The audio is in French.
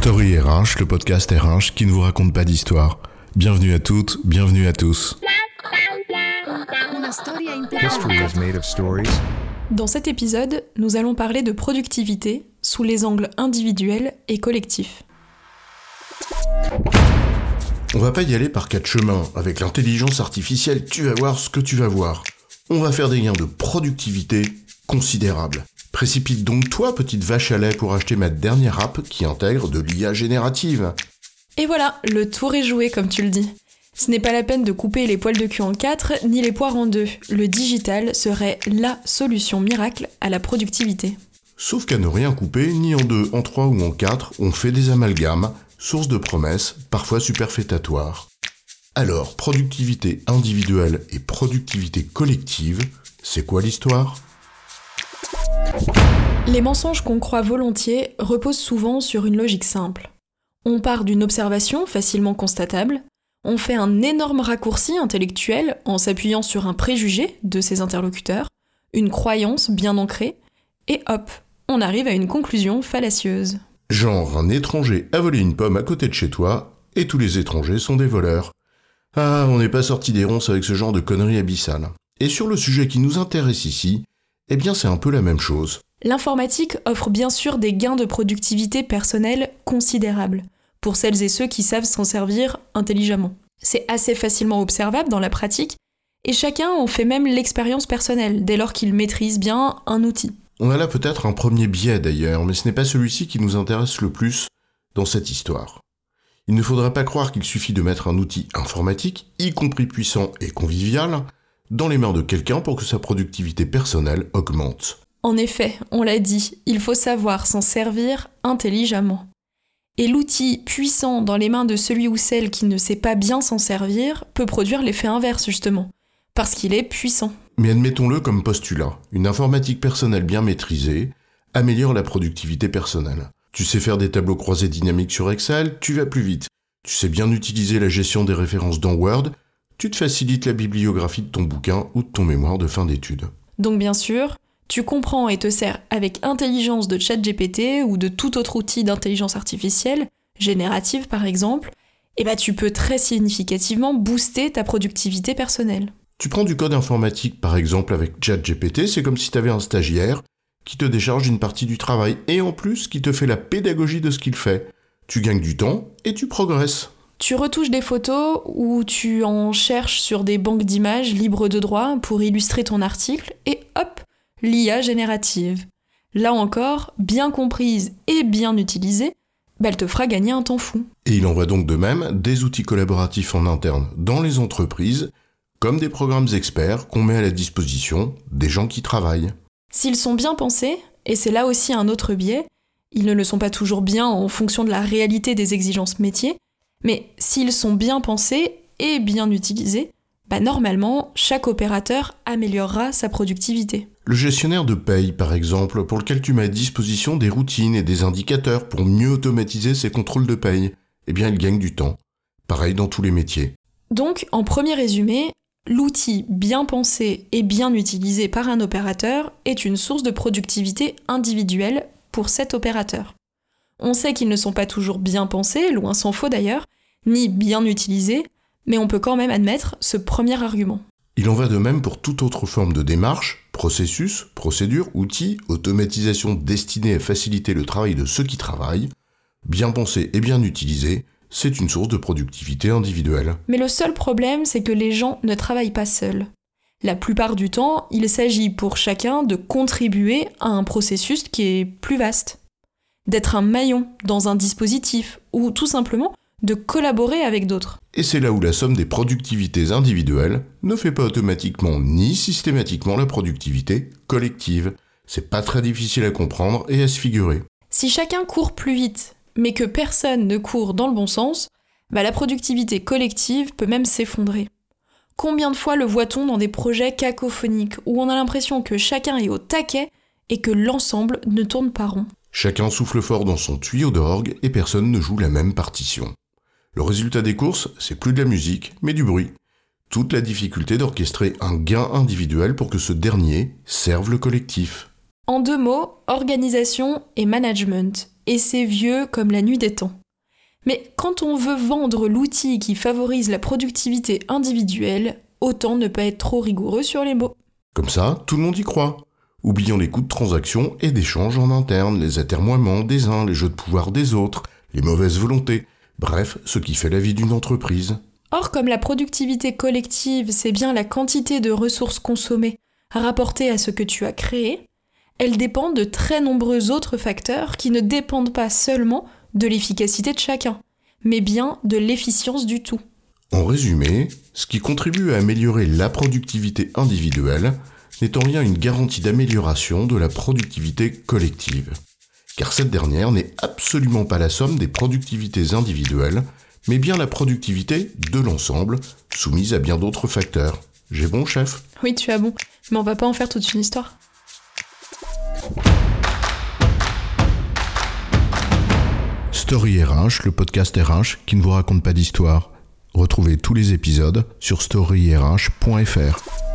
Story RH, le podcast RH qui ne vous raconte pas d'histoire. Bienvenue à toutes, bienvenue à tous. Dans cet épisode, nous allons parler de productivité sous les angles individuels et collectifs. On va pas y aller par quatre chemins. Avec l'intelligence artificielle, tu vas voir ce que tu vas voir. On va faire des gains de productivité considérables. Précipite donc toi, petite vache à lait, pour acheter ma dernière app qui intègre de l'IA générative. Et voilà, le tour est joué comme tu le dis. Ce n'est pas la peine de couper les poils de cul en quatre, ni les poires en deux. Le digital serait LA solution miracle à la productivité. Sauf qu'à ne rien couper, ni en deux, en trois ou en quatre, on fait des amalgames, source de promesses, parfois superfétatoires. Alors, productivité individuelle et productivité collective, c'est quoi l'histoire? Les mensonges qu'on croit volontiers reposent souvent sur une logique simple. On part d'une observation facilement constatable, on fait un énorme raccourci intellectuel en s'appuyant sur un préjugé de ses interlocuteurs, une croyance bien ancrée, et hop, on arrive à une conclusion fallacieuse. Genre, un étranger a volé une pomme à côté de chez toi, et tous les étrangers sont des voleurs. Ah, on n'est pas sorti des ronces avec ce genre de conneries abyssales. Et sur le sujet qui nous intéresse ici, eh bien c'est un peu la même chose. L'informatique offre bien sûr des gains de productivité personnelle considérables, pour celles et ceux qui savent s'en servir intelligemment. C'est assez facilement observable dans la pratique, et chacun en fait même l'expérience personnelle dès lors qu'il maîtrise bien un outil. On a là peut-être un premier biais d'ailleurs, mais ce n'est pas celui-ci qui nous intéresse le plus dans cette histoire. Il ne faudra pas croire qu'il suffit de mettre un outil informatique, y compris puissant et convivial, dans les mains de quelqu'un pour que sa productivité personnelle augmente. En effet, on l'a dit, il faut savoir s'en servir intelligemment. Et l'outil puissant dans les mains de celui ou celle qui ne sait pas bien s'en servir peut produire l'effet inverse justement, parce qu'il est puissant. Mais admettons-le comme postulat, une informatique personnelle bien maîtrisée améliore la productivité personnelle. Tu sais faire des tableaux croisés dynamiques sur Excel, tu vas plus vite. Tu sais bien utiliser la gestion des références dans Word, tu te facilites la bibliographie de ton bouquin ou de ton mémoire de fin d'études. Donc bien sûr, tu comprends et te sers avec intelligence de ChatGPT ou de tout autre outil d'intelligence artificielle, générative par exemple, et bah tu peux très significativement booster ta productivité personnelle. Tu prends du code informatique par exemple avec ChatGPT, c'est comme si tu avais un stagiaire qui te décharge une partie du travail et en plus qui te fait la pédagogie de ce qu'il fait. Tu gagnes du temps et tu progresses. Tu retouches des photos ou tu en cherches sur des banques d'images libres de droit pour illustrer ton article et hop, l'IA générative. Là encore, bien comprise et bien utilisée, bah, elle te fera gagner un temps fou. Et il en va donc de même des outils collaboratifs en interne dans les entreprises, comme des programmes experts qu'on met à la disposition des gens qui travaillent. S'ils sont bien pensés, et c'est là aussi un autre biais, ils ne le sont pas toujours bien en fonction de la réalité des exigences métiers, mais s'ils sont bien pensés et bien utilisés, bah normalement, chaque opérateur améliorera sa productivité. Le gestionnaire de paye, par exemple, pour lequel tu mets à disposition des routines et des indicateurs pour mieux automatiser ses contrôles de paye, eh bien il gagne du temps. Pareil dans tous les métiers. Donc, en premier résumé, l'outil bien pensé et bien utilisé par un opérateur est une source de productivité individuelle pour cet opérateur. On sait qu'ils ne sont pas toujours bien pensés, loin s'en faut d'ailleurs, ni bien utilisés, mais on peut quand même admettre ce premier argument. Il en va de même pour toute autre forme de démarche, processus, procédure, outil, automatisation destinée à faciliter le travail de ceux qui travaillent. Bien pensé et bien utilisé, c'est une source de productivité individuelle. Mais le seul problème, c'est que les gens ne travaillent pas seuls. La plupart du temps, il s'agit pour chacun de contribuer à un processus qui est plus vaste. D'être un maillon dans un dispositif ou tout simplement de collaborer avec d'autres. Et c'est là où la somme des productivités individuelles ne fait pas automatiquement ni systématiquement la productivité collective. C'est pas très difficile à comprendre et à se figurer. Si chacun court plus vite, mais que personne ne court dans le bon sens, bah la productivité collective peut même s'effondrer. Combien de fois le voit-on dans des projets cacophoniques où on a l'impression que chacun est au taquet et que l'ensemble ne tourne pas rond? Chacun souffle fort dans son tuyau d'orgue et personne ne joue la même partition. Le résultat des courses, c'est plus de la musique, mais du bruit. Toute la difficulté d'orchestrer un gain individuel pour que ce dernier serve le collectif. En deux mots, organisation et management. et c'est vieux comme la nuit des temps. Mais quand on veut vendre l'outil qui favorise la productivité individuelle, autant ne pas être trop rigoureux sur les mots. Comme ça, tout le monde y croit. Oublions les coûts de transaction et d'échange en interne, les atermoiements des uns, les jeux de pouvoir des autres, les mauvaises volontés, bref, ce qui fait la vie d'une entreprise. Or, comme la productivité collective, c'est bien la quantité de ressources consommées rapportée à ce que tu as créé, elle dépend de très nombreux autres facteurs qui ne dépendent pas seulement de l'efficacité de chacun, mais bien de l'efficience du tout. En résumé, ce qui contribue à améliorer la productivité individuelle n'est en rien une garantie d'amélioration de la productivité collective. Car cette dernière n'est absolument pas la somme des productivités individuelles, mais bien la productivité de l'ensemble, soumise à bien d'autres facteurs. J'ai bon, chef? Oui, tu as bon, mais on va pas en faire toute une histoire. Story RH, le podcast RH qui ne vous raconte pas d'histoire. Retrouvez tous les épisodes sur storyrh.fr.